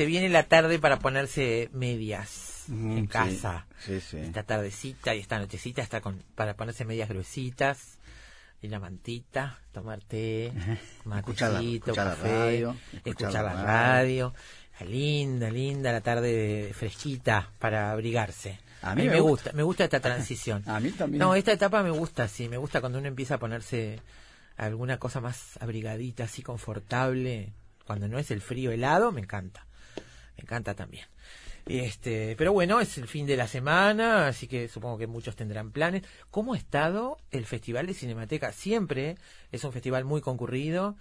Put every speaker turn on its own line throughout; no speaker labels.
Se viene la tarde para ponerse medias
Mm,
en casa.
sí, sí.
Esta tardecita y esta nochecita está con, para ponerse medias gruesitas y la mantita, tomar té,
Escuchar la-
matecito,
escuchar la
café,
radio,
escuchar, la radio. Linda, linda la tarde fresquita para abrigarse.
A
A
mí
mí,
me
me
gusta.
gusta, me gusta esta transición.
A mí también.
No, esta etapa me gusta, sí, me gusta cuando uno empieza a ponerse alguna cosa más abrigadita, así confortable. Cuando no es el frío helado, me encanta. Me encanta también. Este, pero bueno, es el fin de la semana, así que supongo que muchos tendrán planes. ¿Cómo ha estado el Festival de Cinemateca? Siempre es un festival muy concurrido.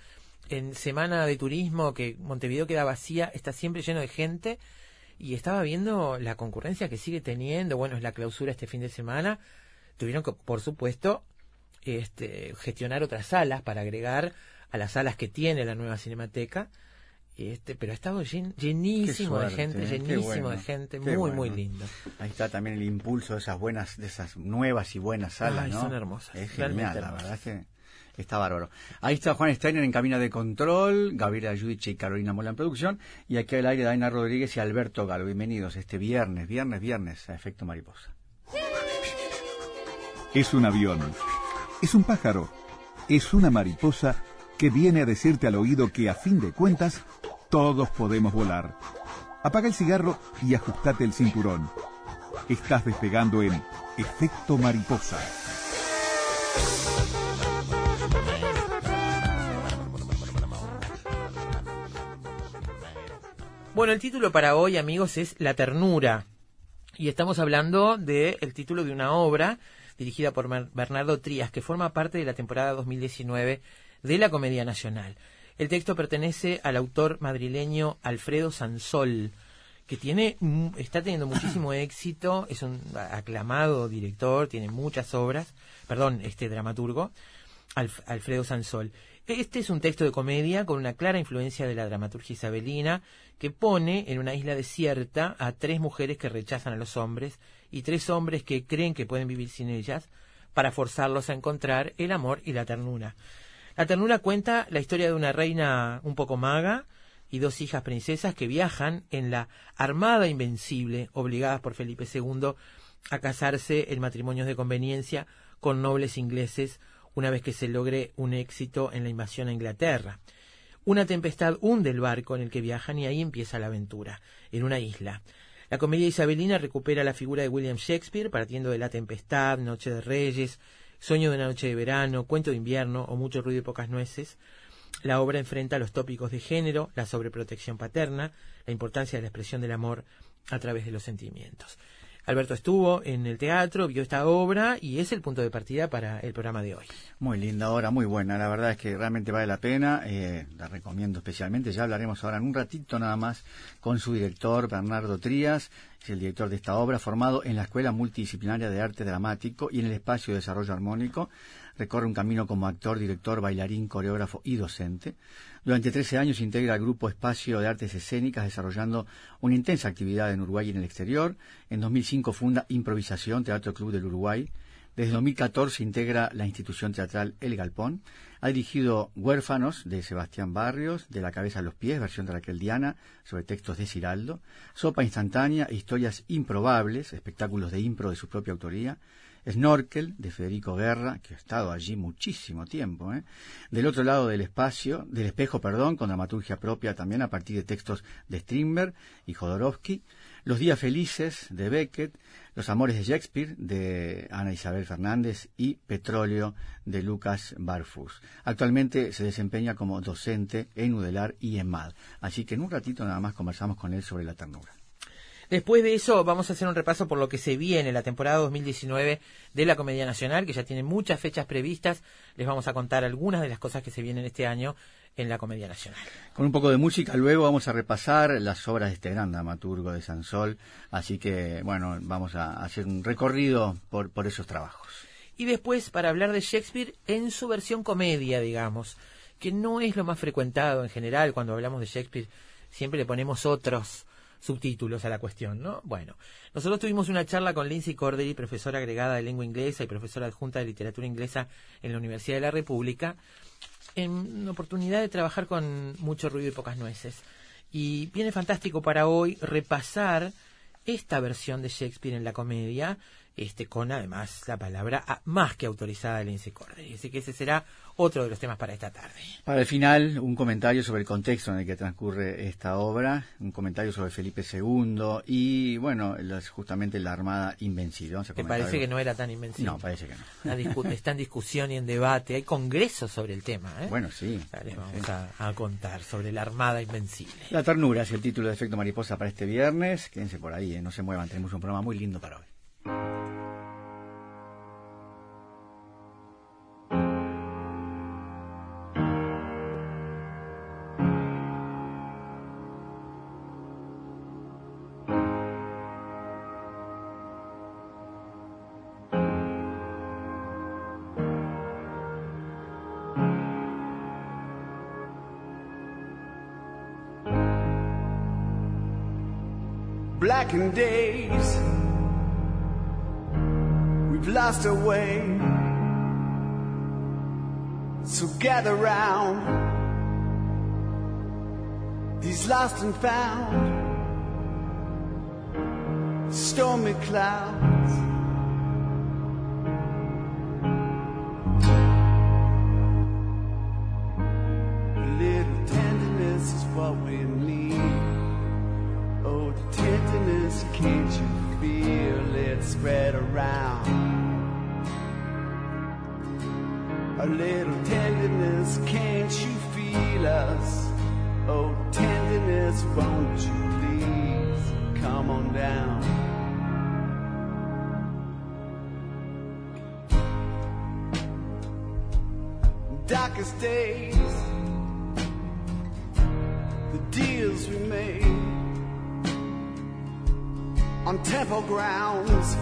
En semana de turismo, que Montevideo queda vacía, está siempre lleno de gente. Y estaba viendo la concurrencia que sigue teniendo. Bueno, es la clausura este fin de semana. Tuvieron que, por supuesto, este, gestionar otras salas para agregar a las salas que tiene la nueva Cinemateca. Este, pero ha estado llen- llenísimo de gente,
¿eh?
Llenísimo
bueno,
de gente, muy, muy lindo.
Ahí está también el impulso de esas buenas, de esas nuevas y buenas salas,
Ay,
¿no?
son hermosas,
Es
realmente
genial, la verdad es que está bárbaro. Ahí está Juan Steiner en cabina de control, Gabriela Yudiche y Carolina Mola en producción, y aquí al aire Daina Rodríguez y Alberto Galo. Bienvenidos este viernes, viernes, viernes a Efecto Mariposa.
Es un avión. Es un pájaro. Es una mariposa que viene a decirte al oído que a fin de cuentas todos podemos volar. Apaga el cigarro y ajustate el cinturón. Estás despegando en Efecto Mariposa.
Bueno, el título para hoy, amigos, es La ternura. Y estamos hablando del título de una obra dirigida por Bernardo Trías, que forma parte de la temporada 2019 de la Comedia Nacional. El texto pertenece al autor madrileño Alfredo Sansol, que tiene, está teniendo muchísimo éxito, es un aclamado director, tiene muchas obras, perdón, este dramaturgo, Alf- Alfredo Sansol. Este es un texto de comedia con una clara influencia de la dramaturgia isabelina que pone en una isla desierta a tres mujeres que rechazan a los hombres y tres hombres que creen que pueden vivir sin ellas para forzarlos a encontrar el amor y la ternura. La ternura cuenta la historia de una reina un poco maga y dos hijas princesas que viajan en la Armada Invencible, obligadas por Felipe II a casarse en matrimonios de conveniencia con nobles ingleses una vez que se logre un éxito en la invasión a Inglaterra. Una tempestad hunde el barco en el que viajan y ahí empieza la aventura, en una isla. La comedia isabelina recupera la figura de William Shakespeare partiendo de La Tempestad, Noche de Reyes, Sueño de una noche de verano, Cuento de invierno o Mucho ruido y pocas nueces. La obra enfrenta los tópicos de género, la sobreprotección paterna, la importancia de la expresión del amor a través de los sentimientos. Alberto estuvo en el teatro, vio esta obra y es el punto de partida para el programa de hoy.
Muy linda obra, muy buena. La verdad es que realmente vale la pena. eh, la recomiendo especialmente. Ya hablaremos ahora en un ratito nada más con su director, Bernardo Trías, es el director de esta obra, formado en la Escuela Multidisciplinaria de Arte Dramático y en el Espacio de Desarrollo Armónico. Recorre un camino como actor, director, bailarín, coreógrafo y docente. Durante 13 años integra el Grupo Espacio de Artes Escénicas, desarrollando una intensa actividad en Uruguay y en el exterior. En 2005 funda Improvisación, Teatro Club del Uruguay. Desde 2014 integra la institución teatral El Galpón. Ha dirigido Huérfanos de Sebastián Barrios, De la cabeza a los pies, versión de Raquel Diana, sobre textos de Ciraldo. Sopa instantánea, historias improbables, espectáculos de impro de su propia autoría. Snorkel, de Federico Guerra, que ha estado allí muchísimo tiempo. ¿eh? Del otro lado del espacio, del espejo, perdón, con dramaturgia propia también a partir de textos de Strindberg y Jodorowsky. Los días felices, de Beckett. Los amores de Shakespeare, de Ana Isabel Fernández. Y Petróleo, de Lucas Barfus. Actualmente se desempeña como docente en Udelar y en MAD. Así que en un ratito nada más conversamos con él sobre la ternura.
Después de eso vamos a hacer un repaso por lo que se viene la temporada 2019 de la Comedia Nacional, que ya tiene muchas fechas previstas. Les vamos a contar algunas de las cosas que se vienen este año en la Comedia Nacional.
Con un poco de música luego vamos a repasar las obras de este gran dramaturgo de Sansol, así que bueno, vamos a hacer un recorrido por, por esos trabajos.
Y después para hablar de Shakespeare en su versión comedia, digamos, que no es lo más frecuentado en general cuando hablamos de Shakespeare, siempre le ponemos otros subtítulos a la cuestión, ¿no? Bueno, nosotros tuvimos una charla con Lindsay Cordery, profesora agregada de lengua inglesa y profesora adjunta de literatura inglesa en la Universidad de la República, en una oportunidad de trabajar con mucho ruido y pocas nueces. Y viene fantástico para hoy repasar esta versión de Shakespeare en la comedia, este, con además la palabra más que autorizada de Lindsay Cordery. Así que ese será otro de los temas para esta tarde.
Para el final, un comentario sobre el contexto en el que transcurre esta obra, un comentario sobre Felipe II y, bueno, justamente la Armada Invencible.
¿Te parece que no era tan invencible?
No, parece que no.
está en discusión y en debate. Hay congresos sobre el tema. ¿eh?
Bueno, sí.
les vamos A, contar sobre la Armada Invencible.
La ternura es el título de Efecto Mariposa para este viernes. Quédense por ahí, ¿eh? no se muevan. Tenemos un programa muy lindo para hoy.
Blackened days. We've lost our way. So gather round these lost and found stormy clouds. Won't you please come on down? Darkest days, the deals we made on temple grounds,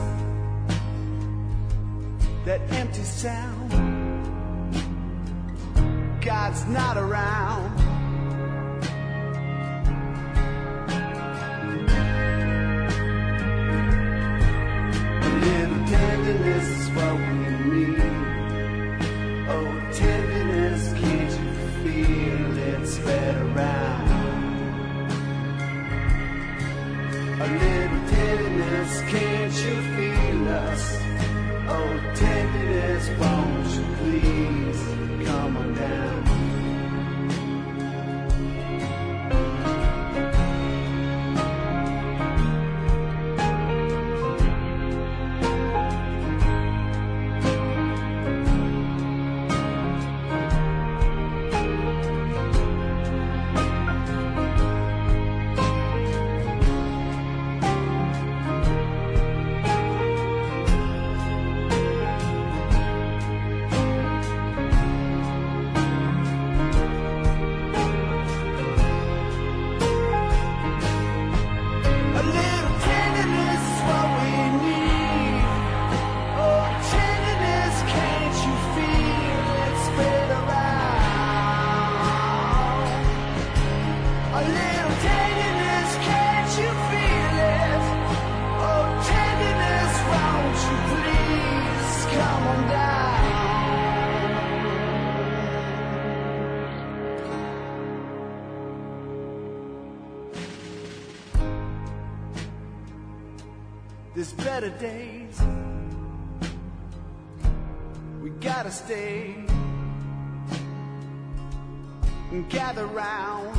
that empty sound. God's not around. Better days. We gotta stay and gather round.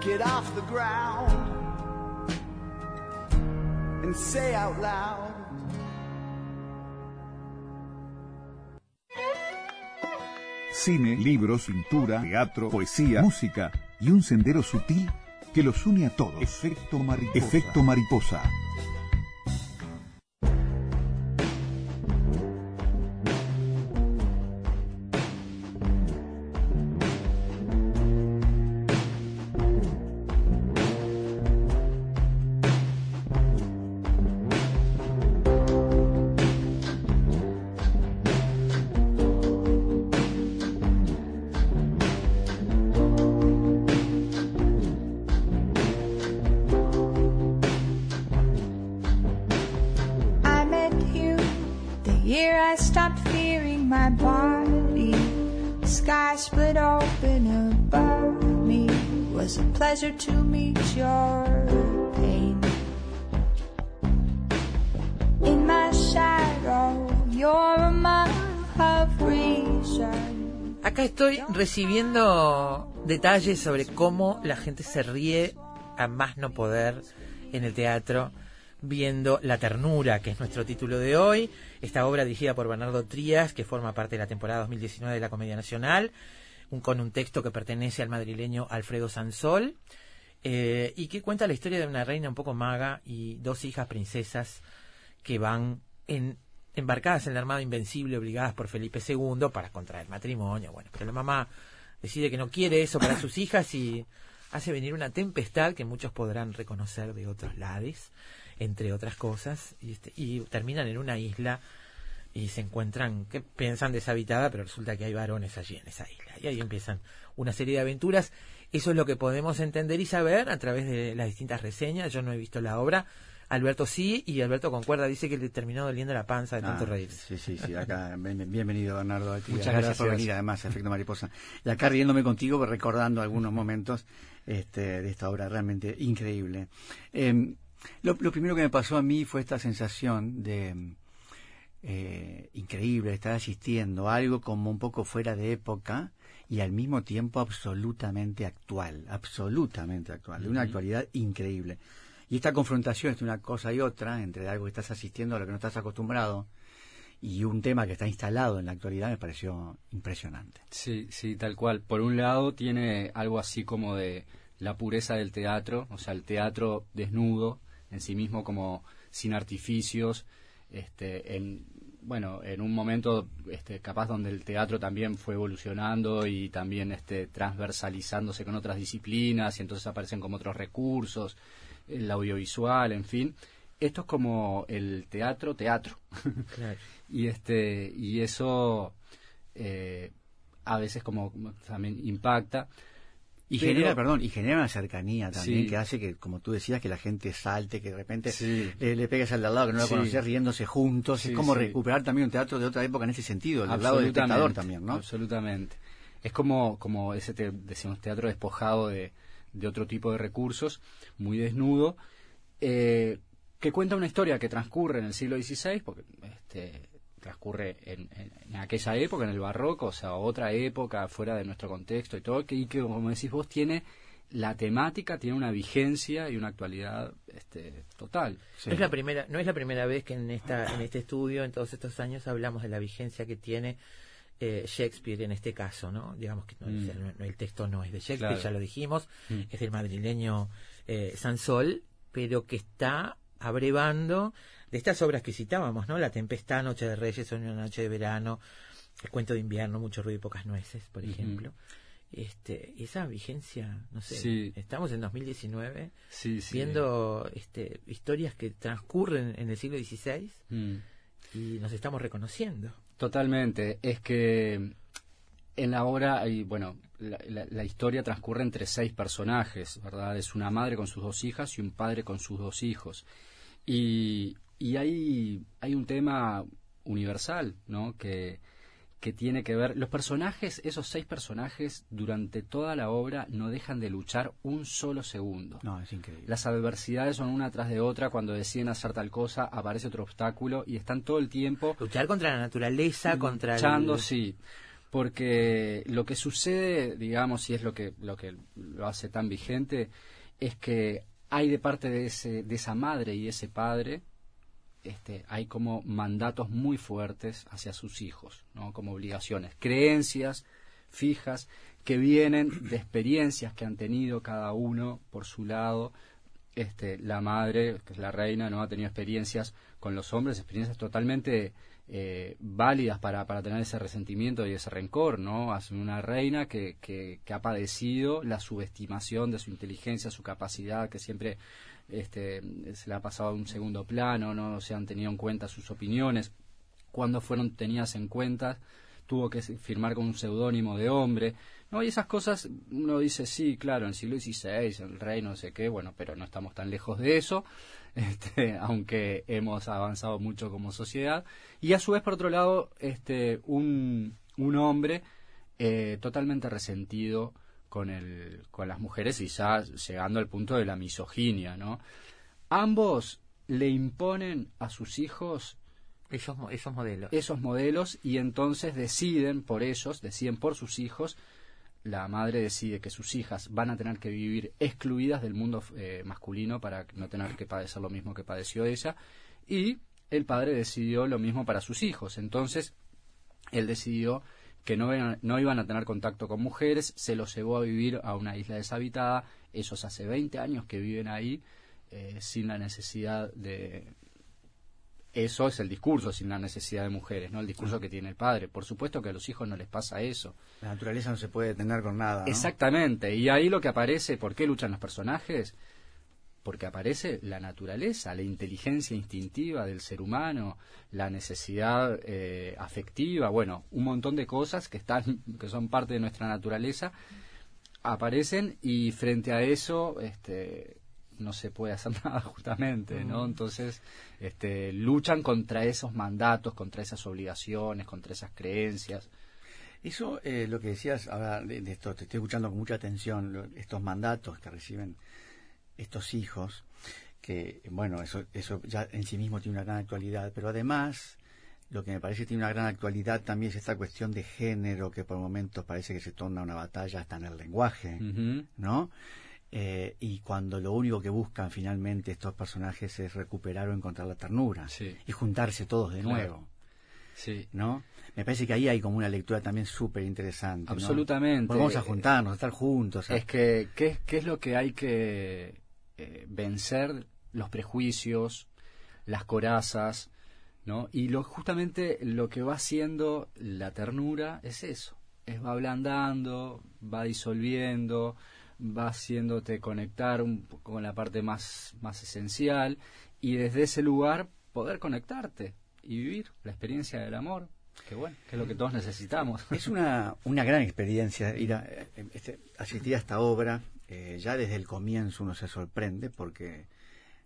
Get off the ground and say out loud.
Cine, libros, pintura, teatro, poesía, música y un sendero sutil que los une a todos. Efecto mariposa. Efecto mariposa.
Acá estoy recibiendo detalles sobre cómo la gente se ríe a más no poder en el teatro viendo La Ternura, que es nuestro título de hoy, esta obra dirigida por Bernardo Trías, que forma parte de la temporada 2019 de la Comedia Nacional, un, con un texto que pertenece al madrileño Alfredo Sansol, eh, y que cuenta la historia de una reina un poco maga y dos hijas princesas que van en, embarcadas en el armado invencible, obligadas por Felipe II para contraer matrimonio. Bueno, pero la mamá decide que no quiere eso para sus hijas y hace venir una tempestad que muchos podrán reconocer de otros lados, entre otras cosas, este, y terminan en una isla y se encuentran, que piensan deshabitada, pero resulta que hay varones allí en esa isla. Y ahí empiezan una serie de aventuras. Eso es lo que podemos entender y saber a través de las distintas reseñas. Yo no he visto la obra. Alberto sí, y Alberto concuerda, dice que le terminó doliendo la panza de tanto
Ah,
reírse.
Sí, sí, sí, acá, bien- bienvenido Bernardo. a ti.
Muchas
gracias, por venir además, Efecto Mariposa. Y acá riéndome contigo, recordando algunos momentos este, de esta obra realmente increíble. Eh, lo, lo primero que me pasó a mí fue esta sensación de eh, increíble, estar asistiendo a algo como un poco fuera de época y al mismo tiempo absolutamente actual, absolutamente actual, de una actualidad increíble. Y esta confrontación entre una cosa y otra, entre algo que estás asistiendo a lo que no estás acostumbrado, y un tema que está instalado en la actualidad me pareció impresionante.
Sí, sí, tal cual. Por un lado tiene algo así como de la pureza del teatro, o sea, el teatro desnudo en sí mismo como sin artificios, este, en bueno, en un momento este, capaz donde el teatro también fue evolucionando y también este, transversalizándose con otras disciplinas y entonces aparecen como otros recursos, el audiovisual, en fin. Esto es como el teatro, teatro.
Claro.
y este y eso eh, a veces como también impacta
Y
Pero-
genera, perdón, y genera una cercanía también
Sí.
que hace que, como tú decías, que la gente salte, que de repente
Sí.
le, le pegues al de al lado que no lo
Sí.
conoces riéndose juntos. Es como recuperar también un teatro de otra época en ese sentido, del lado del espectador también, ¿no?
Absolutamente. Es como, como ese, te- decimos, teatro despojado de, de otro tipo de recursos, muy desnudo, eh, que cuenta una historia que transcurre en el siglo XVI, porque este, transcurre en, en- en aquella época, en el barroco, o sea, otra época fuera de nuestro contexto y todo, que, y que, como decís vos, tiene la temática, tiene una vigencia y una actualidad este, total.
Sí.
No es la primera, no es la primera vez que en esta, en este estudio, en todos estos años, hablamos de la vigencia que tiene eh, Shakespeare en este caso, ¿no? Digamos que no,
Mm.
no- el texto no es de Shakespeare,
Claro.
ya lo dijimos,
Mm.
es del madrileño eh, Sansol, pero que está abrevando de estas obras que citábamos, ¿no? La Tempestad, Noche de Reyes, Una Noche de Verano, El Cuento de Invierno, Mucho Ruido y Pocas Nueces, por ejemplo. Este, esa vigencia, no sé,
Sí.
estamos en 2019
Sí, sí.
viendo este, historias que transcurren en el siglo XVI
Mm.
y nos estamos reconociendo.
Totalmente. Es que en la obra hay, bueno, la, la- la historia transcurre entre seis personajes, ¿verdad? Es una madre con sus dos hijas y un padre con sus dos hijos. Y, y hay, hay un tema universal, ¿no? Que, que tiene que ver, los personajes, esos seis personajes, durante toda la obra no dejan de luchar un solo segundo.
No, es increíble.
Las adversidades son una tras de otra, cuando deciden hacer tal cosa, aparece otro obstáculo y están todo el tiempo
Luchar contra la naturaleza, contra
luchando,
el...
sí. Porque lo que sucede, digamos, y es lo que, lo que lo hace tan vigente, es que hay de parte de, ese, de esa madre y ese padre, este, hay como mandatos muy fuertes hacia sus hijos, ¿no? como obligaciones, creencias fijas que vienen de experiencias que han tenido cada uno por su lado. Este, la madre, que es la reina, no ha tenido experiencias con los hombres, experiencias totalmente eh, válidas para, para tener ese resentimiento y ese rencor, ¿no? Hace una reina que, que, que ha padecido la subestimación de su inteligencia, su capacidad, que siempre este, se le ha pasado a un segundo plano, no se han tenido en cuenta sus opiniones. Cuando fueron tenidas en cuenta, tuvo que firmar con un seudónimo de hombre. No, y esas cosas uno dice, sí, claro, en el siglo XVI, el rey, no sé qué, bueno, pero no estamos tan lejos de eso, este, aunque hemos avanzado mucho como sociedad. Y a su vez, por otro lado, este, un, un hombre eh, totalmente resentido con, el, con las mujeres y ya llegando al punto de la misoginia, ¿no? Ambos le imponen a sus hijos
Esos, esos modelos.
esos modelos y entonces deciden por ellos, deciden por sus hijos, la madre decide que sus hijas van a tener que vivir excluidas del mundo eh, masculino para no tener que padecer lo mismo que padeció ella y el padre decidió lo mismo para sus hijos. Entonces, él decidió que no, iban- no iban a tener contacto con mujeres, se los llevó a vivir a una isla deshabitada, ellos hace 20 años que viven ahí eh, sin la necesidad de, eso es el discurso sin la necesidad de mujeres, ¿no? El discurso que tiene el padre. Por supuesto que a los hijos no les pasa eso.
La naturaleza no se puede detener con nada. ¿no?
Exactamente. Y ahí lo que aparece, ¿por qué luchan los personajes? Porque aparece la naturaleza, la inteligencia instintiva del ser humano, la necesidad eh, afectiva, bueno, un montón de cosas que están, que son parte de nuestra naturaleza, aparecen y frente a eso, este, no se puede hacer nada justamente, ¿no? Entonces, este, luchan contra esos mandatos, contra esas obligaciones, contra esas creencias.
Eso, eh, lo que decías, ahora de, de esto, te estoy escuchando con mucha atención, lo- estos mandatos que reciben estos hijos, que, bueno, eso, eso ya en sí mismo tiene una gran actualidad, pero además, lo que me parece que tiene una gran actualidad también es esta cuestión de género, que por momentos parece que se torna una batalla hasta en el lenguaje. ¿no? Eh, y cuando lo único que buscan finalmente estos personajes es recuperar o encontrar la ternura
Sí.
y juntarse todos de
Claro.
nuevo.
Sí.
¿no? Me parece que ahí hay como una lectura también súper interesante. ¿no?
Absolutamente.
Porque Vamos a juntarnos, a estar juntos.
Es que, ¿qué, qué es lo que hay que eh, vencer? Los prejuicios, las corazas, ¿no? Y lo, justamente lo que va haciendo la ternura es eso. Es va ablandando, va disolviendo, va haciéndote conectar un con la parte más, más esencial y desde ese lugar poder conectarte y vivir la experiencia del amor, que bueno, que es lo que todos necesitamos.
Es una, una gran experiencia ir a, este, asistir a esta obra. Eh, ya desde el comienzo uno se sorprende porque,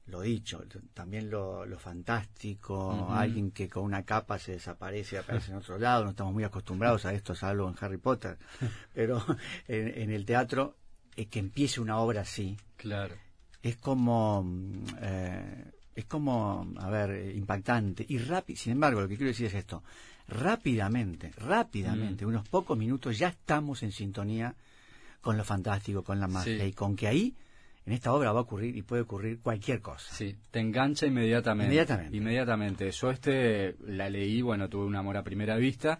lo dicho, también lo, lo fantástico, alguien que con una capa se desaparece y aparece en otro lado, no estamos muy acostumbrados a esto, salvo en Harry Potter, pero en, en el teatro, eh, que empiece una obra así,
Claro.
es como mm, eh, es como a ver impactante y rápido sin embargo lo que quiero decir es esto rápidamente rápidamente
Mm.
unos pocos minutos ya estamos en sintonía con lo fantástico con la magia
Sí.
y con que ahí en esta obra va a ocurrir y puede ocurrir cualquier cosa
Sí, te engancha inmediatamente.
Inmediatamente.
Inmediatamente. Yo este la leí, bueno, tuve un amor a primera vista.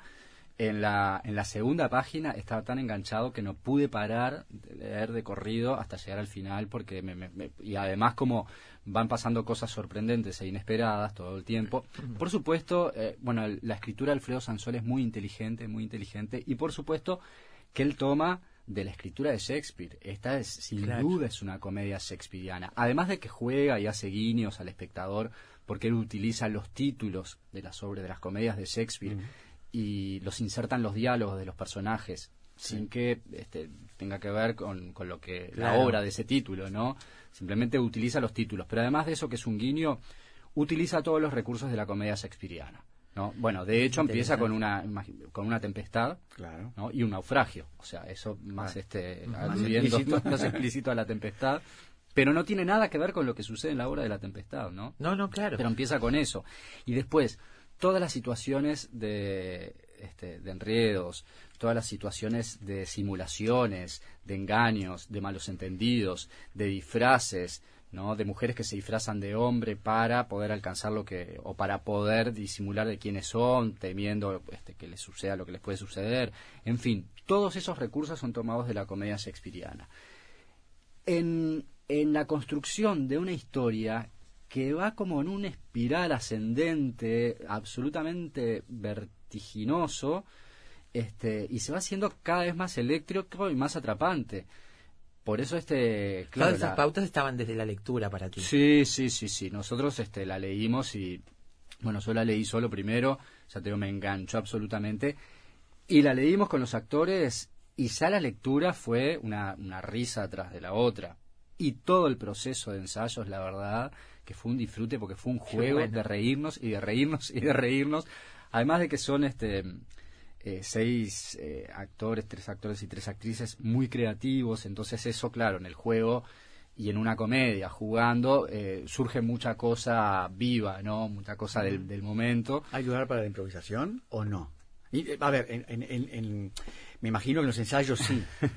En la, en la segunda página estaba tan enganchado que no pude parar de leer de corrido hasta llegar al final porque me, me- me- y además como van pasando cosas sorprendentes e inesperadas todo el tiempo. Por supuesto, eh, bueno, la escritura de Alfredo Sansol es muy inteligente, muy inteligente y por supuesto que él toma de la escritura de Shakespeare. Esta es sin
Claro.
duda es una comedia shakespeariana. Además de que juega y hace guiños al espectador, porque él utiliza los títulos de las obras de las comedias de Shakespeare y los inserta en los diálogos de los personajes, sin que este, tenga que ver con, con lo que la obra de ese título, ¿no? Simplemente utiliza los títulos. Pero además de eso, que es un guiño, utiliza todos los recursos de la comedia shakespeariana. ¿no? Bueno, de hecho empieza con una con una tempestad
Claro.
¿no? y un naufragio. O sea, eso más este
Más explícito.
más explícito a la tempestad, pero no tiene nada que ver con lo que sucede en la obra de la tempestad, ¿no?
No, no, claro.
Pero empieza con eso. Y después, todas las situaciones de, este, de enredos, todas las situaciones de simulaciones, de engaños, de malos entendidos, de disfraces, ¿no? de mujeres que se disfrazan de hombre para poder alcanzar lo que, o para poder disimular de quiénes son, temiendo este, que les suceda lo que les puede suceder. En fin, todos esos recursos son tomados de la comedia shakespeariana en, en la construcción de una historia que va como en una espiral ascendente, absolutamente vertiginoso, este, y se va haciendo cada vez más eléctrico y más atrapante. Por eso este, claro,
Todas esas
la-
pautas estaban desde la lectura para ti.
Sí, sí, sí, sí. Nosotros este, la leímos y, bueno, yo la leí solo primero, ya te digo, me enganchó absolutamente. Y la leímos con los actores y ya la lectura fue una, una risa atrás de la otra. Y todo el proceso de ensayos, la verdad, que fue un disfrute porque fue un juego
bueno.
de reírnos y de reírnos y de reírnos. Además de que son este eh, seis eh, actores, tres actores y tres actrices muy creativos, entonces eso, claro, en el juego y en una comedia, jugando, eh, surge mucha cosa viva, ¿no? Mucha cosa del, del momento.
¿Hay lugar para la improvisación o no? Y, eh, a ver, en, en- en- en- me imagino que en los ensayos sí.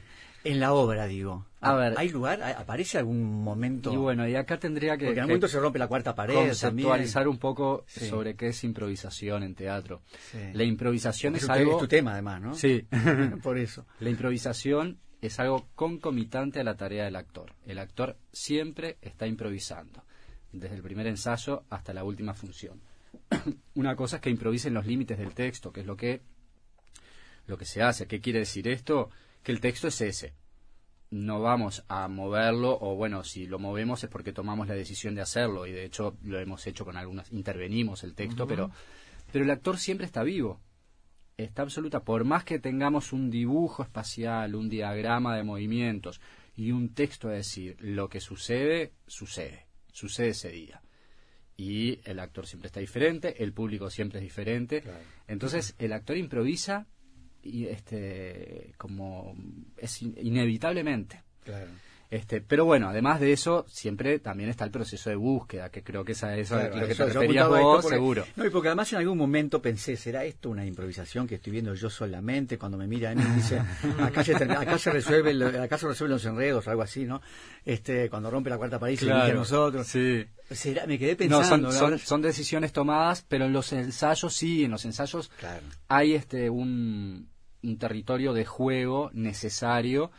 en la obra, digo.
A ver.
¿Hay lugar? ¿Hay- ¿Aparece algún momento?
Y bueno, y acá tendría que,
Porque en algún momento se rompe la cuarta pared también.
conceptualizar un poco
Sí.
sobre qué es improvisación en teatro.
Sí.
La improvisación
Porque
es algo...
es tu tema, además, ¿no?
Sí.
Por eso.
La improvisación es algo concomitante a la tarea del actor. El actor siempre está improvisando, desde el primer ensayo hasta la última función. Una cosa es que improvisen los límites del texto, que es lo que, lo que se hace. ¿Qué quiere decir esto? Que el texto es ese. No vamos a moverlo, o bueno, si lo movemos es porque tomamos la decisión de hacerlo, y de hecho lo hemos hecho con algunas, intervenimos el texto, pero, pero el actor siempre está vivo está absoluta. Por más que tengamos un dibujo espacial, un diagrama de movimientos y un texto a decir, lo que sucede, sucede. Sucede ese día. Y el actor siempre está diferente, el público siempre es diferente. Entonces, el actor improvisa y este como es in- inevitablemente.
Claro.
Este, pero bueno, además de eso, siempre también está el proceso de búsqueda, que creo que esa es a
Claro,
lo que
eso-
te referías vos,
porque-
seguro.
No, y porque además en algún momento pensé, ¿será esto una improvisación que estoy viendo yo solamente? Cuando me mira mí y dice, acá se, acá se resuelve, el- acá se resuelven los enredos, algo así, ¿no? Este, cuando rompe la cuarta pared y se dirige a nosotros.
Sí.
¿Será? Me quedé
No,
pensando.
son,
ahora-
son, son decisiones tomadas, pero en los ensayos sí, en los ensayos
Claro.
hay este un, un territorio de juego necesario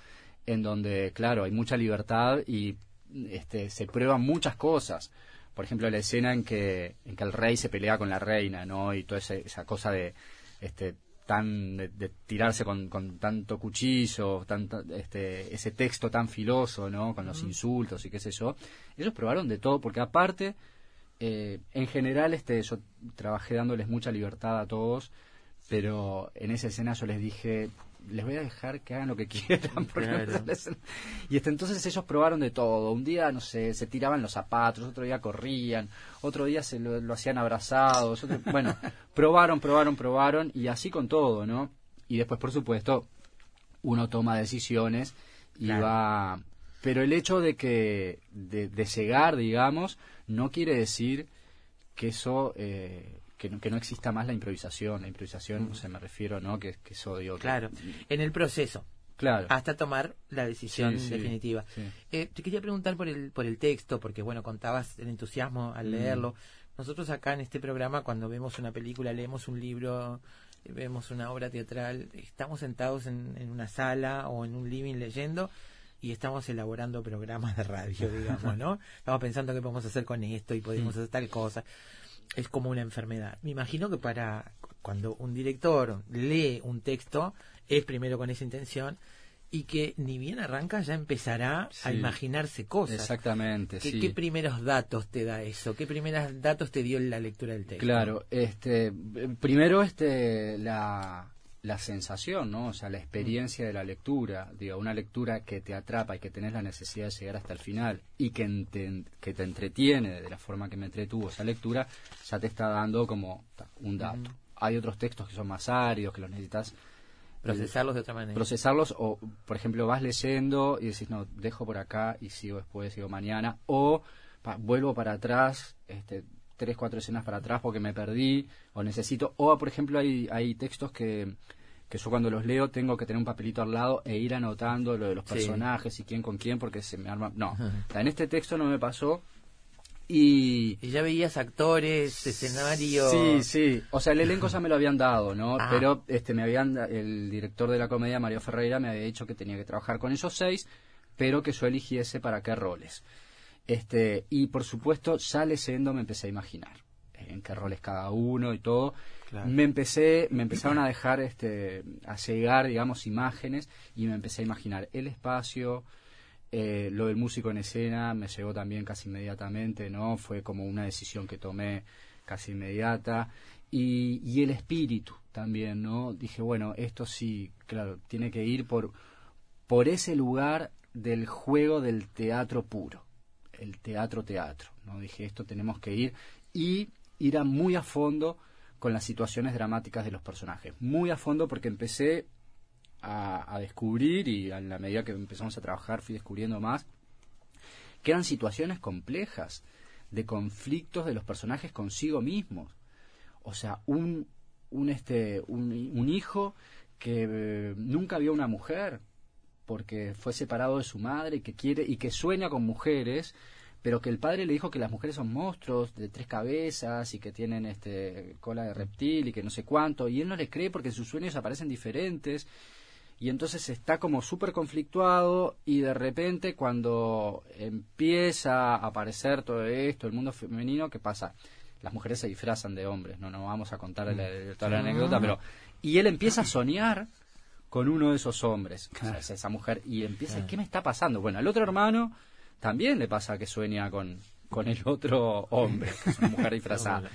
en donde, claro, hay mucha libertad y este, se prueban muchas cosas. Por ejemplo, la escena en que, en que el rey se pelea con la reina, ¿no? Y toda esa, esa cosa de, este, tan, de, de tirarse con, con tanto cuchillo, tanto, este, ese texto tan filoso, ¿no? Con los insultos y qué sé yo. Ellos probaron de todo, porque aparte, eh, en general, este, yo trabajé dándoles mucha libertad a todos, pero en esa escena yo les dije, les voy a dejar que hagan lo que quieran.
Claro.
Y este, entonces ellos probaron de todo. Un día, no sé, se tiraban los zapatos, otro día corrían, otro día se lo, lo hacían abrazados. otro- bueno, probaron, probaron, probaron, y así con todo, ¿no? Y después, por supuesto, uno toma decisiones y
Claro.
va... Pero el hecho de que, de, de llegar, digamos, no quiere decir que eso, eh, que, no, que no exista más la improvisación. La improvisación, o sea, me refiero, ¿no? Que, que eso, digo, que-
Claro. En el proceso,
Claro.
hasta tomar la decisión
Sí,
definitiva.
sí.
Eh, te quería preguntar por el, por el texto, porque bueno, contabas el entusiasmo al
Mm.
leerlo. Nosotros acá en este programa, cuando vemos una película, leemos un libro, vemos una obra teatral, estamos sentados en, en una sala o en un living leyendo y estamos elaborando programas de radio, digamos, ¿no? Estamos pensando qué podemos hacer con esto y podemos hacer tal cosa. Es como una enfermedad. Me imagino que para cuando un director lee un texto, es primero con esa intención y que ni bien arranca ya empezará a imaginarse cosas.
Exactamente,
¿Qué,
sí.
qué primeros datos te da eso? ¿Qué primeros datos te dio la lectura del texto?
Claro, este, primero este, la, la sensación, ¿no? O sea, la experiencia de la lectura, digo, una lectura que te atrapa y que tenés la necesidad de llegar hasta el final y que, te entretiene de la forma que me entretuvo esa lectura, ya te está dando como un dato. Hay otros textos que son más áridos, que los necesitas
Procesarlos de otra manera.
procesarlos o, por ejemplo, vas leyendo y decís, no, dejo por acá y sigo después, sigo mañana, o pa- vuelvo para atrás, este, tres, cuatro escenas para atrás porque me perdí, o necesito, o por ejemplo hay, hay textos que, que yo cuando los leo tengo que tener un papelito al lado e ir anotando lo de los
Sí.
personajes y quién con quién porque se me arma... No, en este texto no me pasó y...
Y ya veías actores, escenario.
Sí, sí. O sea, el elenco ya me lo habían dado, ¿no?
Ah.
Pero este, me habían, el director de la comedia, Mario Ferreira, me había dicho que tenía que trabajar con esos seis, pero que yo eligiese para qué roles. Este, y por supuesto, ya leyendo me empecé a imaginar en qué roles cada uno y todo.
Claro.
Me empecé, me empezaron a dejar, este, a llegar, digamos, imágenes y me empecé a imaginar el espacio, eh, lo del músico en escena me llegó también casi inmediatamente, ¿no? Fue como una decisión que tomé casi inmediata. Y, y el espíritu también, ¿no? Dije, bueno, esto sí, claro, tiene que ir por, por ese lugar del juego del teatro puro, el teatro-teatro, ¿no? Dije, esto tenemos que ir y ir a muy a fondo con las situaciones dramáticas de los personajes. Muy a fondo porque empecé a, a descubrir y a la medida que empezamos a trabajar fui descubriendo más que eran situaciones complejas de conflictos de los personajes consigo mismos o sea un un este un, un hijo que eh, nunca vio una mujer porque fue separado de su madre y que quiere y que sueña con mujeres pero que el padre le dijo que las mujeres son monstruos de tres cabezas y que tienen este cola de reptil y que no sé cuánto y él no le cree porque en sus sueños aparecen diferentes y entonces está como súper conflictuado y de repente cuando empieza a aparecer todo esto, el mundo femenino, ¿qué pasa? Las mujeres se disfrazan de hombres, no no vamos a contar la- toda la anécdota, pero... Y él empieza a soñar con uno de esos hombres, o sea, es esa mujer, y empieza, ¿qué me está pasando? Bueno, al otro hermano también le pasa que sueña con, con el otro hombre, que es una mujer disfrazada.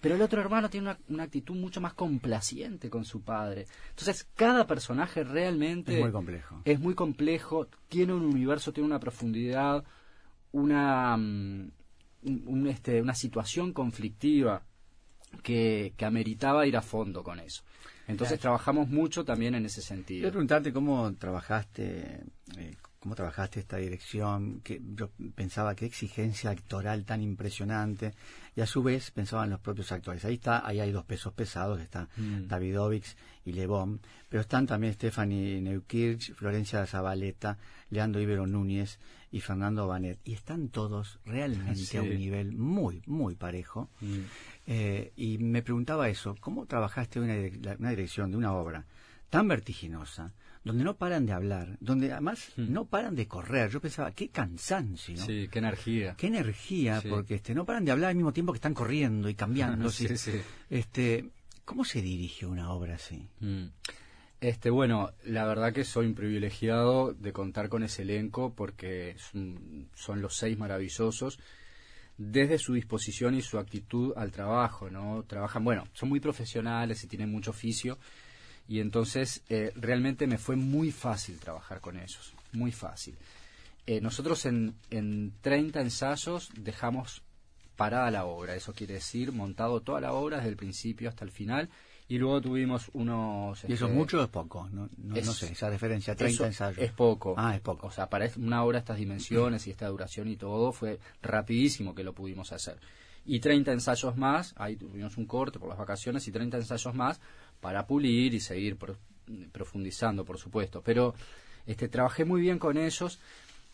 Pero el otro hermano tiene una, una actitud mucho más complaciente con su padre. Entonces, cada personaje realmente
Es muy complejo.
es muy complejo, tiene un universo, tiene una profundidad, una, mm, un, este, una situación conflictiva que, que ameritaba ir a fondo con eso. Entonces trabajamos mucho también en ese
Quiero
sentido.
preguntarte cómo trabajaste, eh, cómo trabajaste esta dirección, que yo pensaba qué exigencia actoral tan impresionante, y a su vez pensaba en los propios actores. Ahí está, ahí hay dos pesos pesados, está
Mm.
Davidovix y Lebón, pero están también Stephanie Neukirch, Florencia Zabaleta, Leandro Ibero Núñez y Fernando Banet, y están todos realmente a un nivel muy, muy parejo.
Mm.
Eh, y me preguntaba eso, ¿cómo trabajaste una, dirección de una obra tan vertiginosa, donde no paran de hablar, donde además
Mm.
no paran de correr? Yo pensaba, qué cansancio,
Sí, qué energía.
qué energía,
Sí.
porque este, no paran de hablar al mismo tiempo que están corriendo y cambiando.
Sí, sí.
Este, ¿Cómo se dirige una obra así?
Mm. Este, bueno, la verdad que soy privilegiado de contar con ese elenco porque son, son los seis maravillosos desde su disposición y su actitud al trabajo, ¿no? Trabajan, bueno, son muy profesionales y tienen mucho oficio y entonces eh, realmente me fue muy fácil trabajar con ellos, muy fácil. Eh, nosotros en, en 30 ensayos dejamos parada la obra, eso quiere decir montado toda la obra desde el principio hasta el final y luego tuvimos unos...
¿Y eso es
este,
mucho o es poco? No, no,
es-
no sé, esa diferencia, 30
eso
ensayos.
Es poco.
Ah, es poco.
O sea, para es- una obra de estas dimensiones y esta duración y todo, fue rapidísimo que lo pudimos hacer. Y 30 ensayos más, ahí tuvimos un corte por las vacaciones, y 30 ensayos más para pulir y seguir pro- profundizando, por supuesto. Pero este trabajé muy bien con ellos.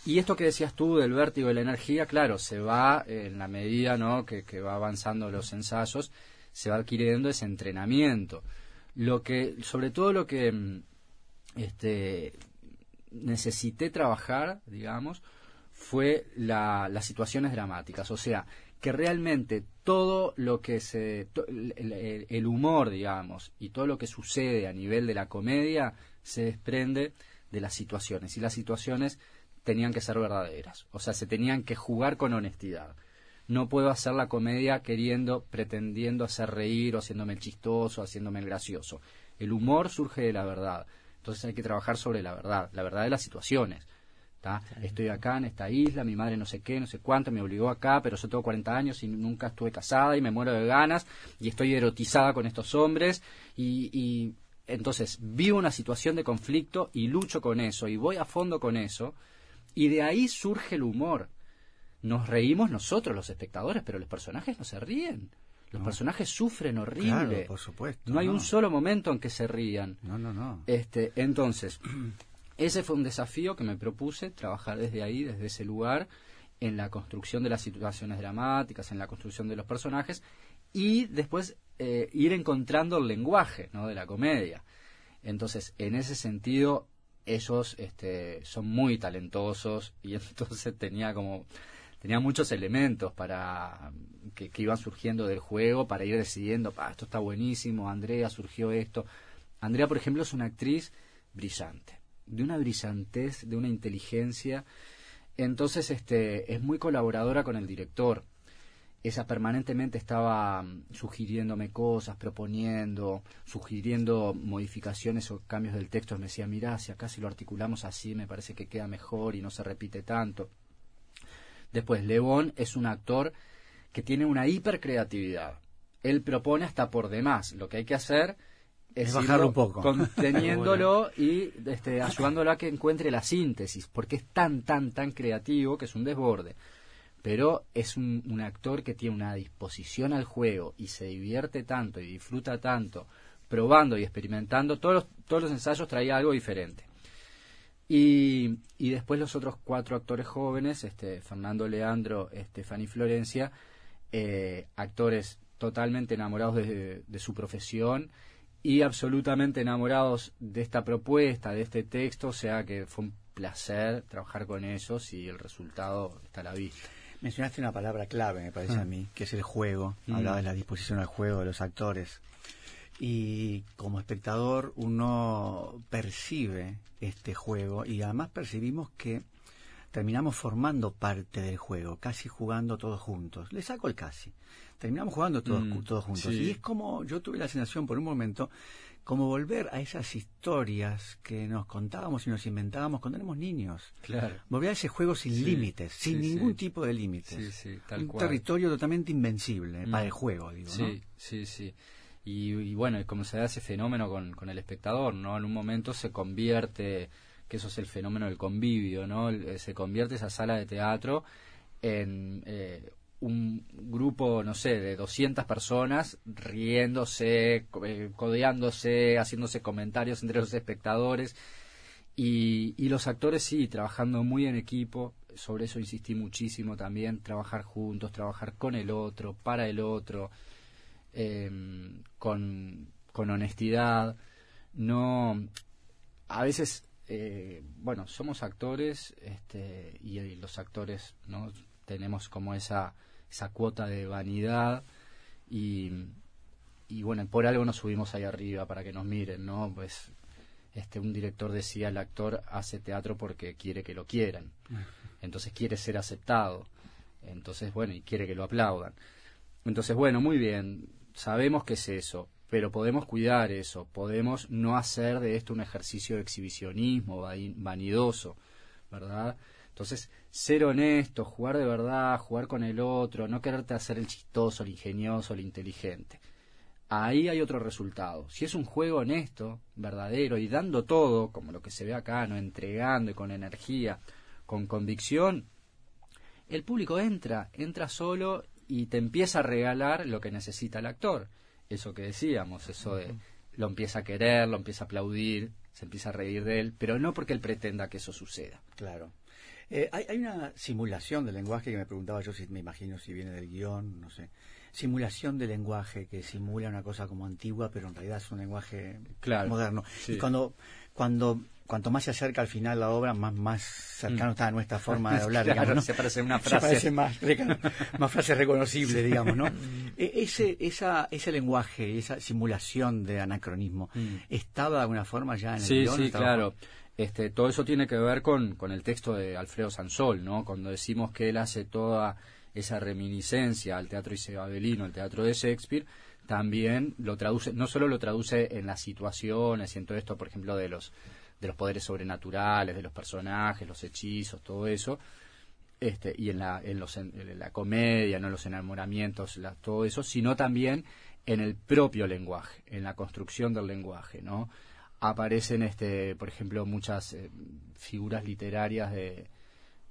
Y esto que decías tú del vértigo y la energía, claro, se va en la medida ¿no? que, que va avanzando los ensayos, se va adquiriendo ese entrenamiento. Lo que, sobre todo lo que mm, este, necesité trabajar, digamos, fue la- las situaciones dramáticas. O sea, que realmente todo lo que se. el- el humor, digamos, y todo lo que sucede a nivel de la comedia se desprende de las situaciones. Y las situaciones tenían que ser verdaderas. O sea, se tenían que jugar con honestidad. No puedo hacer la comedia queriendo, pretendiendo hacer reír o haciéndome el chistoso, haciéndome el gracioso. El humor surge de la verdad. Entonces hay que trabajar sobre la verdad, la verdad de las situaciones. ¿tá? Estoy acá en esta isla, mi madre no sé qué, no sé cuánto, me obligó acá, pero yo tengo 40 años y nunca estuve casada y me muero de ganas y estoy erotizada con estos hombres y, y entonces vivo una situación de conflicto y lucho con eso y voy a fondo con eso y de ahí surge el humor. Nos reímos nosotros los espectadores, pero los personajes no se ríen. Los personajes sufren horrible.
Claro, por supuesto.
No hay
no.
un solo momento en que se rían.
No, no, no.
Este, entonces, ese fue un desafío que me propuse, trabajar desde ahí, desde ese lugar, en la construcción de las situaciones dramáticas, en la construcción de los personajes, y después eh, ir encontrando el lenguaje ¿no? de la comedia. Entonces, en ese sentido, ellos este, son muy talentosos y entonces tenía como tenía muchos elementos para que, iban surgiendo del juego para ir decidiendo, "Pa, esto está buenísimo, Andrea surgió esto. Andrea, por ejemplo, es una actriz brillante, de una brillantez, de una inteligencia. Entonces, este, es muy colaboradora con el director. Ella permanentemente estaba mm, sugiriéndome cosas, proponiendo, sugiriendo modificaciones o cambios del texto. Me decía, mirá, si acá si lo articulamos así, me parece que queda mejor y no se repite tanto. Después, León es un actor que tiene una hipercreatividad. Él propone hasta por demás. Lo que hay que hacer es,
Es bajarlo un poco.
conteniéndolo y este, ayudándolo a que encuentre la síntesis, porque es tan, tan, tan creativo que es un desborde. Pero es un, un actor que tiene una disposición al juego y se divierte tanto y disfruta tanto probando y experimentando. Todos los, todos los ensayos traía algo diferente. Y, y después los otros cuatro actores jóvenes, este, Fernando Leandro, este, Fanny Florencia, eh, actores totalmente enamorados de, de su profesión y absolutamente enamorados de esta propuesta, de este texto, o sea que fue un placer trabajar con ellos y el resultado está a la vista.
Mencionaste una palabra clave, me parece
Ah.
a mí, que es el juego.
Mm.
Hablaba de la disposición al juego de los actores. Y como espectador uno percibe este juego y además percibimos que terminamos formando parte del juego, casi jugando todos juntos. Le saco el casi. Terminamos jugando todos,
Mm,
todos juntos.
sí.
Y es como, yo tuve la sensación por un momento, como volver a esas historias que nos contábamos y nos inventábamos cuando éramos niños.
Claro.
Volver a ese juego sin
Sí,
límites, sin
sí,
ningún tipo de límites.
Sí, sí, tal
un
cual.
territorio totalmente invencible
Mm.
para el juego, digo,
Sí,
¿no?
sí, sí. Y, bueno, y como se da ese fenómeno con, con el espectador, ¿no? En un momento se convierte, que eso es el fenómeno del convivio, ¿no? Eh, Se convierte esa sala de teatro en eh, un grupo, no sé, de 200 personas riéndose, eh, codeándose, haciéndose comentarios entre los espectadores. Y, y los actores sí, trabajando muy en equipo, sobre eso insistí muchísimo también, trabajar juntos, trabajar con el otro, para el otro, eh, con, con honestidad. No, a veces, eh, bueno, somos actores este, y, y los actores no tenemos como esa, esa cuota de vanidad y, y bueno, por algo nos subimos ahí arriba para que nos miren, ¿no? Pues este un director decía el actor hace teatro porque quiere que lo quieran entonces quiere ser aceptado. Entonces bueno y quiere que lo aplaudan. Entonces bueno muy bien sabemos que es eso pero podemos cuidar eso podemos no hacer de esto un ejercicio de exhibicionismo vanidoso verdad entonces ser honesto jugar de verdad jugar con el otro no quererte hacer el chistoso el ingenioso el inteligente. Ahí hay otro resultado. Si es un juego honesto, verdadero y dando todo, como lo que se ve acá, no entregando y con energía, con convicción, el público entra, entra solo y te empieza a regalar lo que necesita el actor. Eso que decíamos, eso de lo empieza a querer, lo empieza a aplaudir, se empieza a reír de él, pero no porque él pretenda que eso suceda.
Claro. Eh, hay, hay una simulación del lenguaje que me preguntaba yo, si me imagino si viene del guion, no sé. Simulación de lenguaje que simula una cosa como antigua, pero en realidad es un lenguaje
Claro,
moderno.
sí.
Y cuando, cuando, cuanto más se acerca al final la obra, más, más cercano
Mm.
está a nuestra forma de hablar.
Claro,
digamos, ¿no?
se parece una
Se
frase.
parece más, más frase reconocible, digamos, ¿no? E- ese, esa, ese lenguaje, esa simulación de anacronismo,
Mm.
¿estaba de alguna forma ya en el
Sí,
guion?
sí,
¿Estaba-
claro. Este, todo eso tiene que ver con, con el texto de Alfredo Sansol, ¿no? Cuando decimos que él hace toda esa reminiscencia al teatro isabelino, al teatro de Shakespeare, también lo traduce, no solo lo traduce en las situaciones y en todo esto, por ejemplo, de los, de los poderes sobrenaturales, de los personajes, los hechizos, todo eso, este, y en la, en los, en, la comedia, no los enamoramientos, todo eso, sino también en el propio lenguaje, en la construcción del lenguaje, ¿no? Aparecen, este, por ejemplo, muchas eh, figuras literarias de,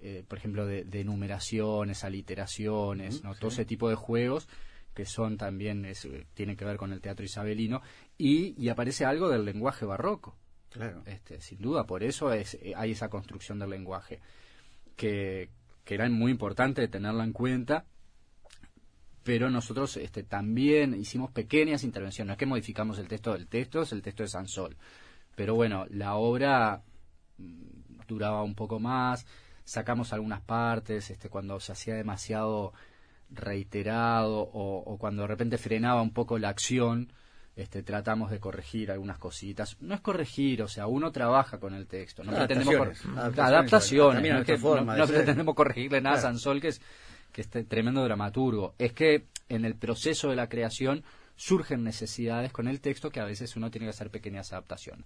eh, por ejemplo, de, de numeraciones, aliteraciones, ¿no? Todo ese tipo de juegos que son también, es, eh, tiene que ver con el teatro isabelino, y, y aparece algo del lenguaje barroco.
Claro.
Este, sin duda, por eso es, hay esa construcción del lenguaje, que, que era muy importante tenerla en cuenta, pero nosotros este, también hicimos pequeñas intervenciones, no es que modificamos el texto del texto, es el texto de Sansol, pero bueno, la obra mm, duraba un poco más, sacamos algunas partes, este, cuando se hacía demasiado reiterado o, o, cuando de repente frenaba un poco la acción, este, tratamos de corregir algunas cositas. No es corregir, o sea, uno trabaja con el texto. No pretendemos
adaptaciones,
adaptaciones, no, es que
forma
no-
de
no
ser.
pretendemos corregirle nada
Claro.
a Sansol, que es, que es tremendo dramaturgo. Es que en el proceso de la creación surgen necesidades con el texto que a veces uno tiene que hacer pequeñas adaptaciones.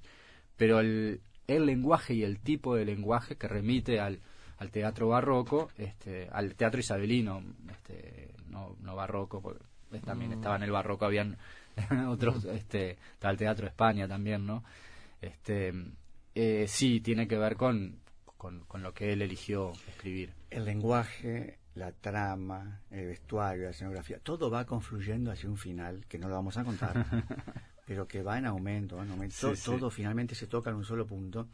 Pero el, el lenguaje y el tipo de lenguaje que remite al, al teatro barroco, este, al teatro isabelino, este, no, no barroco, porque también estaba en el barroco, habían otros, este, estaba el teatro de España también, ¿no? Este, eh, sí, tiene que ver con, con, con lo que él eligió escribir.
El lenguaje, la trama, el vestuario, la escenografía, todo va confluyendo hacia un final que no lo vamos a contar, pero que va en aumento, en aumento.
Sí,
To-
sí.
Todo finalmente se toca en un solo punto.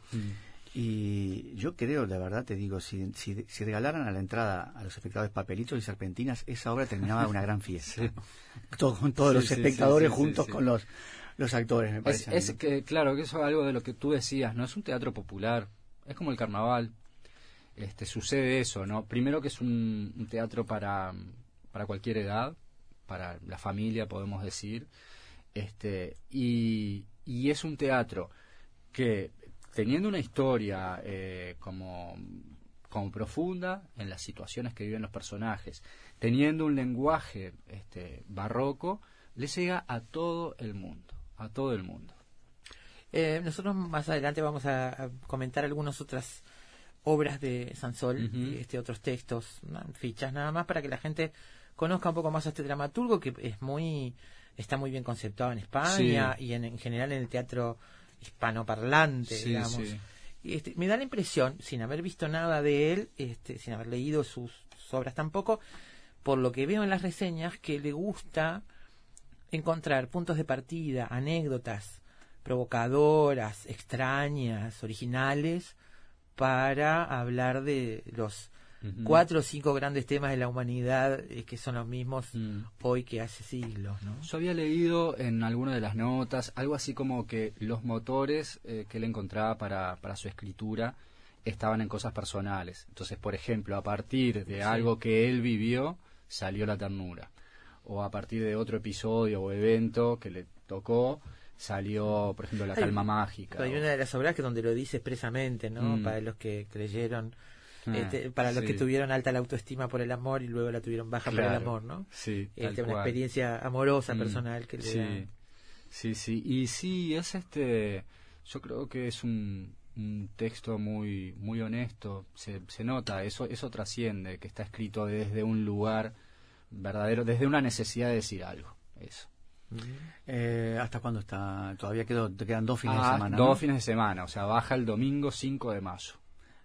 Y yo creo, de verdad te digo, si, si, si regalaran a la entrada a los espectadores papelitos y serpentinas, esa obra terminaba una gran fiesta. Todo- con todos
Sí,
los espectadores
sí,
juntos con los, los actores, me parece.
es que, claro, que eso es algo de lo que tú decías, ¿no? Es un teatro popular, es como el carnaval. Este, sucede eso, ¿no? Primero que es un, un teatro para, para cualquier edad, para la familia, podemos decir. Este, y, y es un teatro que, teniendo una historia eh, como, como profunda en las situaciones que viven los personajes, teniendo un lenguaje este, barroco, le llega a todo el mundo, a todo el mundo.
Eh, nosotros más adelante vamos a, a comentar algunas otras obras de Sansol, y este, otros textos, fichas nada más para que la gente conozca un poco más a este dramaturgo que es muy está muy bien conceptuado en España y en, en general en el teatro hispanoparlante,
Sí,
digamos.
sí.
Este, me da la impresión, sin haber visto nada de él, este, sin haber leído sus, sus obras tampoco, por lo que veo en las reseñas, que le gusta encontrar puntos de partida, anécdotas provocadoras, extrañas, originales, para hablar de los Cuatro o cinco grandes temas de la humanidad eh, que son los mismos
Mm.
hoy que hace siglos, ¿no?
Yo había leído en alguna de las notas algo así como que los motores eh, que él encontraba para, para su escritura estaban en cosas personales. Entonces, por ejemplo, a partir de algo que él vivió, salió la ternura. O a partir de otro episodio o evento que le tocó, salió, por ejemplo, la
Hay-
calma mágica.
Hay
o-
una de las obras que donde lo dice expresamente, ¿no?
Mm.
Para los que creyeron,
Ah,
este, para los
sí.
que tuvieron alta la autoestima por el amor y luego la tuvieron baja por el
Claro.
amor, ¿no?
Sí,
Este, una
cual.
experiencia amorosa,
Mm,
personal que le
sí,
da.
sí, sí. Y sí, es este. Yo creo que es un, un texto muy, muy honesto. Se, se nota, eso, eso trasciende, que está escrito desde un lugar verdadero, desde una necesidad de decir algo. Eso.
Eh, ¿Hasta cuándo está? Todavía quedó, te quedan dos fines
Ah,
de semana.
dos
¿no?
fines de semana, o sea, baja el domingo 5 de mayo.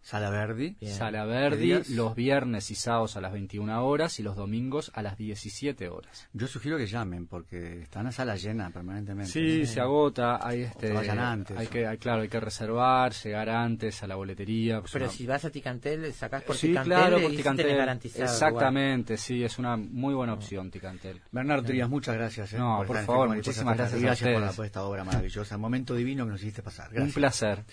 Sala Verdi.
Bien.
Sala
¿Qué
Verdi,
días?
los viernes y sábados a las 21 horas y los domingos a las 17 horas.
Yo sugiero que llamen porque están a sala llena permanentemente.
Sí,
¿no?
se agota, hay este,
que vayan antes,
hay
o-
que, hay- claro, hay que reservar, llegar antes a la boletería. pues
Pero
una-
si vas a Ticantel, sacás por
sí,
Ticantel
claro,
y
por Ticantel.
garantizado.
Exactamente, sí, es una muy buena opción Ticantel.
Bernardo Trías, muchas gracias. eh,
No,
por en
favor, muchísimas gracias a
Gracias por, la-
ustedes.
por esta obra maravillosa. Momento divino que nos hiciste pasar. Gracias.
Un placer.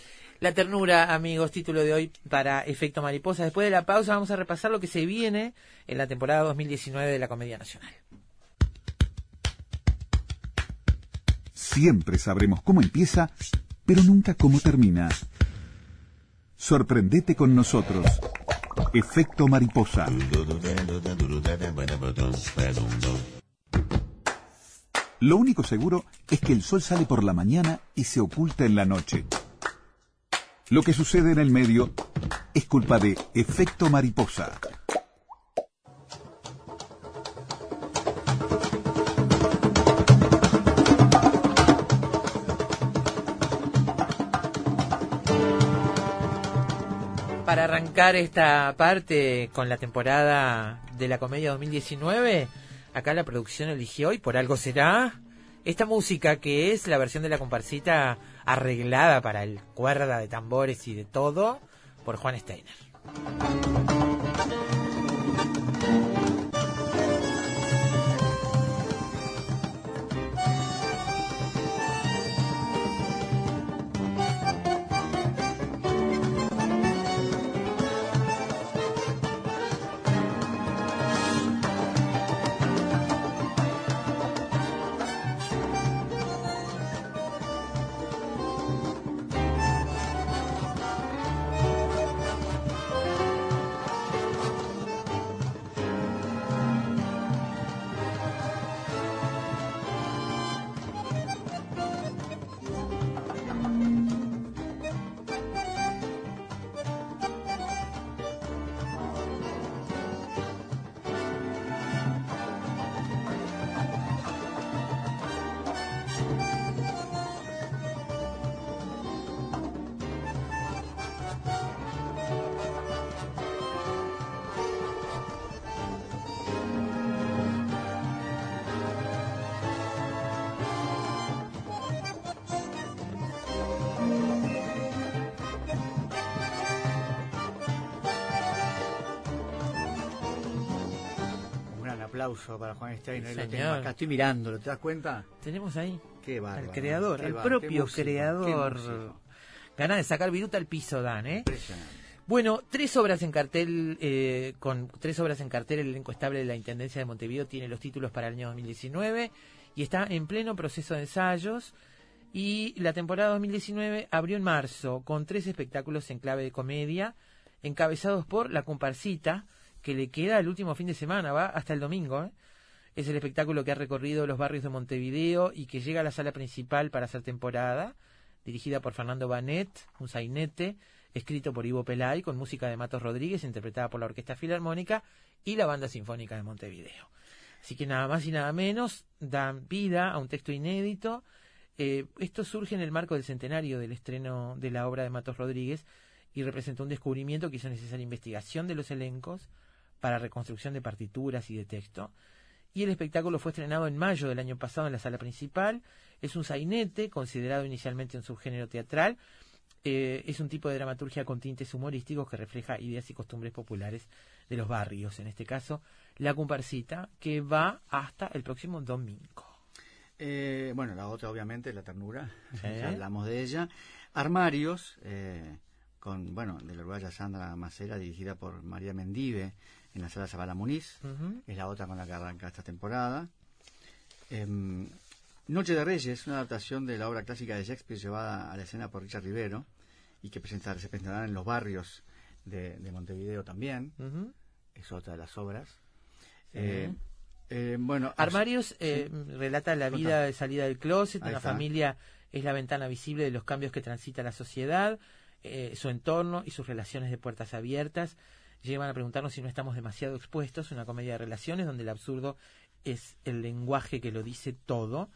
La ternura, amigos, título de hoy para Efecto Mariposa. Después de la pausa vamos a repasar lo que se viene en la temporada 2019 de la Comedia Nacional.
Siempre sabremos cómo empieza, pero nunca cómo termina. Sorprendete con nosotros. Efecto mariposa. Lo único seguro es que el sol sale por la mañana y se oculta en la noche. Lo que sucede en el medio es culpa de efecto mariposa.
Para arrancar esta parte con la temporada de la comedia 2019, acá la producción eligió, y por algo será, esta música que es la versión de la comparsita arreglada para el cuerda de tambores y de todo por Juan Steiner.
Aplauso para Juan Steiner.
Sí,
tengo acá estoy mirándolo, ¿te das cuenta?
Tenemos ahí
Qué bárbaro.
al creador, al
bar-
propio creador. Ganas de sacar viruta al piso, Dan, ¿eh? Bueno, tres obras en cartel, eh, con tres obras en cartel, el elenco estable de la Intendencia de Montevideo tiene los títulos para el año 2019 y está en pleno proceso de ensayos. Y la temporada 2019 abrió en marzo con tres espectáculos en clave de comedia, encabezados por La Comparsita, que le queda el último fin de semana, va hasta el domingo. ¿eh? Es el espectáculo que ha recorrido los barrios de Montevideo y que llega a la sala principal para hacer temporada, dirigida por Fernando Banet, un sainete, escrito por Ivo Pelay, con música de Matos Rodríguez, interpretada por la Orquesta Filarmónica y la Banda Sinfónica de Montevideo. Así que nada más y nada menos dan vida a un texto inédito. Eh, esto surge en el marco del centenario del estreno de la obra de Matos Rodríguez y representó un descubrimiento que hizo necesaria investigación de los elencos para reconstrucción de partituras y de texto. Y el espectáculo fue estrenado en mayo del año pasado en la sala principal. Es un sainete, considerado inicialmente un subgénero teatral. Eh, es un tipo de dramaturgia con tintes humorísticos que refleja ideas y costumbres populares de los barrios. En este caso, la comparsita, que va hasta el próximo domingo.
Eh, bueno, la otra obviamente, La Ternura, ya hablamos de ella. Armarios, eh, con, bueno, de la uruguaya Sandra Macera, dirigida por María Mendive, en la sala Zabala Muniz, es la otra con la que arranca esta temporada. Em, Noche de Reyes, una adaptación de la obra clásica de Shakespeare llevada a la escena por Richard Rivero y que presentar, se presentará en los barrios de, de Montevideo también, es otra de las obras.
Sí.
Eh, eh, bueno,
Armarios eh, relata la vida de salida del closet,
Ahí
una
está.
familia es la ventana visible de los cambios que transita la sociedad, eh, su entorno y sus relaciones de puertas abiertas llevan a preguntarnos si no estamos demasiado expuestos, una comedia de relaciones donde el absurdo es el lenguaje que lo dice todo.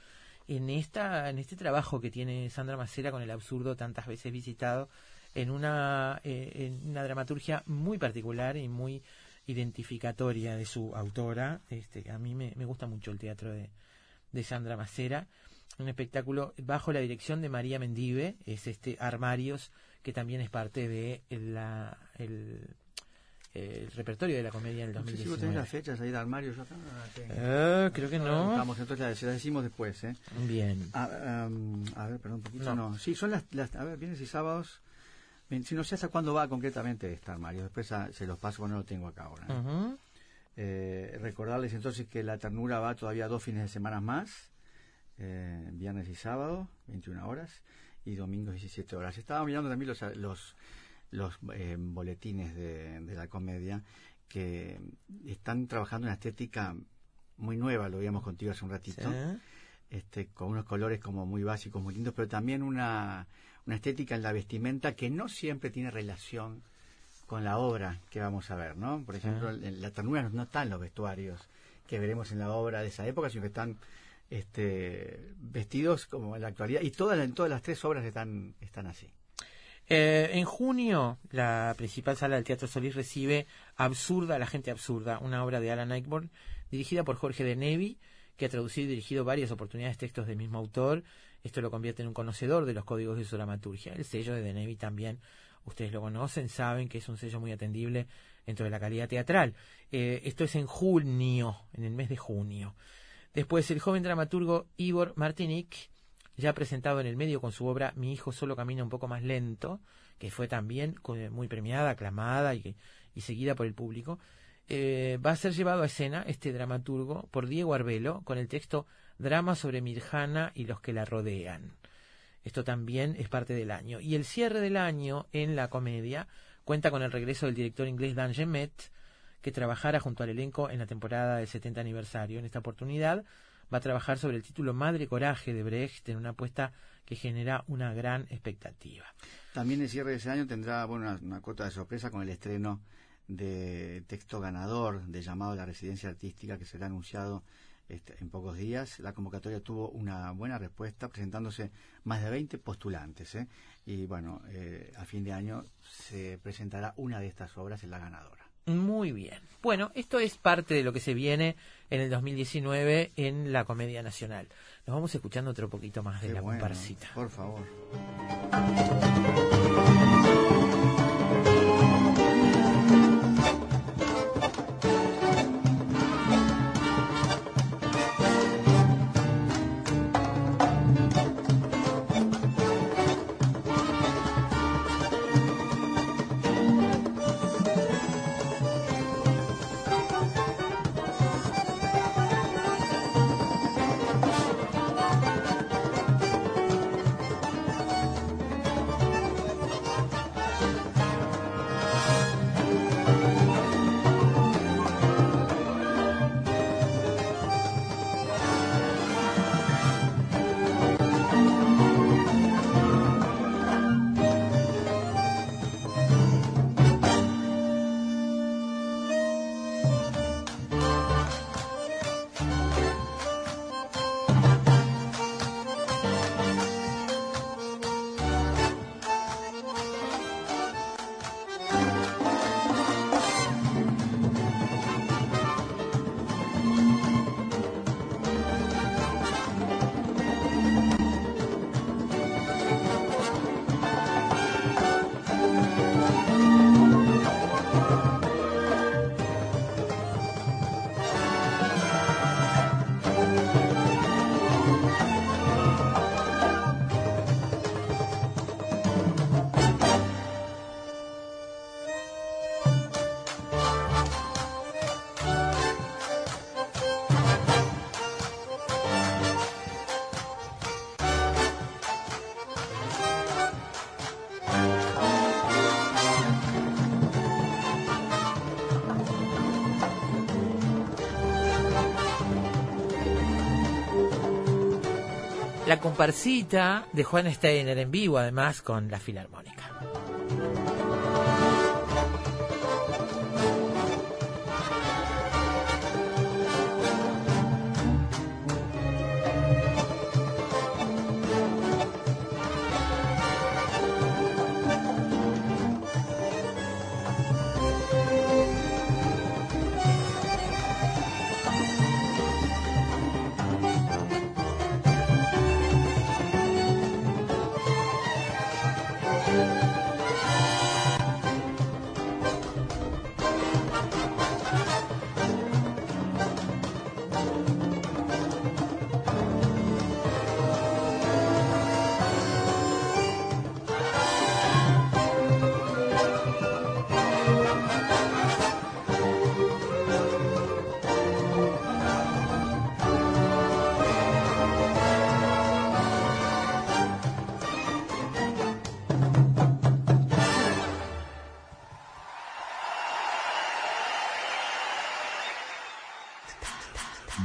En esta en este trabajo que tiene Sandra Macera con el absurdo tantas veces visitado en una eh, en una dramaturgia muy particular y muy identificatoria de su autora. Este, a mí me, me gusta mucho el teatro de, de Sandra Macera. Un espectáculo bajo la dirección de María Mendive, es este Armarios, que también es parte de la, el, el repertorio de la comedia del
no sé si vos tenés
2019.
las fechas ahí de armario, yo acá no las tengo.
Eh, creo que no.
Vamos, entonces las- decimos después, ¿eh?
Bien.
Ah, um, a ver, perdón, un poquito,
No.
no. Sí, son las, las- a ver, viernes y sábados. Si no sé hasta cuándo va concretamente esta armario, después ah, se los paso, porque no lo tengo acá ahora. ¿eh?
Ujú.
Eh, recordarles entonces que la ternura va todavía dos fines de semana más, eh, viernes y sábado, 21 horas, y domingos 17 horas. Estaba mirando también los, los, los eh, boletines de, de la comedia que están trabajando una estética muy nueva, lo veíamos contigo hace un ratito.
Sí.
este, con unos colores como muy básicos, muy lindos, pero también una, una estética en la vestimenta que no siempre tiene relación con la obra que vamos a ver, ¿no? Por ejemplo,
Ah.
en la ternura no, no están los vestuarios que veremos en la obra de esa época, sino que están este, vestidos como en la actualidad. Y todas, en todas las tres obras están, están así.
Eh, en junio, la principal sala del Teatro Solís recibe Absurda, la gente absurda, una obra de Alan Ayckbourn, dirigida por Jorge de Nevi, que ha traducido y dirigido varias oportunidades textos del mismo autor. Esto lo convierte en un conocedor de los códigos de su dramaturgia. El sello de de Nevi también, ustedes lo conocen, saben que es un sello muy atendible dentro de la calidad teatral. Eh, esto es en junio, en el mes de junio. Después, el joven dramaturgo Igor Martinic, ya presentado en el medio con su obra Mi hijo solo camina un poco más lento, que fue también muy premiada, aclamada y, y seguida por el público, eh, va a ser llevado a escena este dramaturgo por Diego Arbelo con el texto Drama sobre Mirjana y los que la rodean. Esto también es parte del año. Y el cierre del año en la comedia cuenta con el regreso del director inglés Dan Gemet, que trabajara junto al elenco en la temporada del 70 aniversario. En esta oportunidad va a trabajar sobre el título Madre Coraje de Brecht en una apuesta que genera una gran expectativa.
También el cierre de ese año tendrá una cuota de sorpresa con el estreno de texto ganador de llamado a la residencia artística que será anunciado este, en pocos días. La convocatoria tuvo una buena respuesta, presentándose más de 20 postulantes. ¿eh? Y bueno, eh, a fin de año se presentará una de estas obras en la ganadora.
Muy bien. Bueno, esto es parte de lo que se viene en el 2019 en la Comedia Nacional. Nos vamos escuchando otro poquito más de
Qué
la
bueno,
comparsita.
Por favor.
La comparsita de Juan Steiner en vivo, además, con la Filarmónica.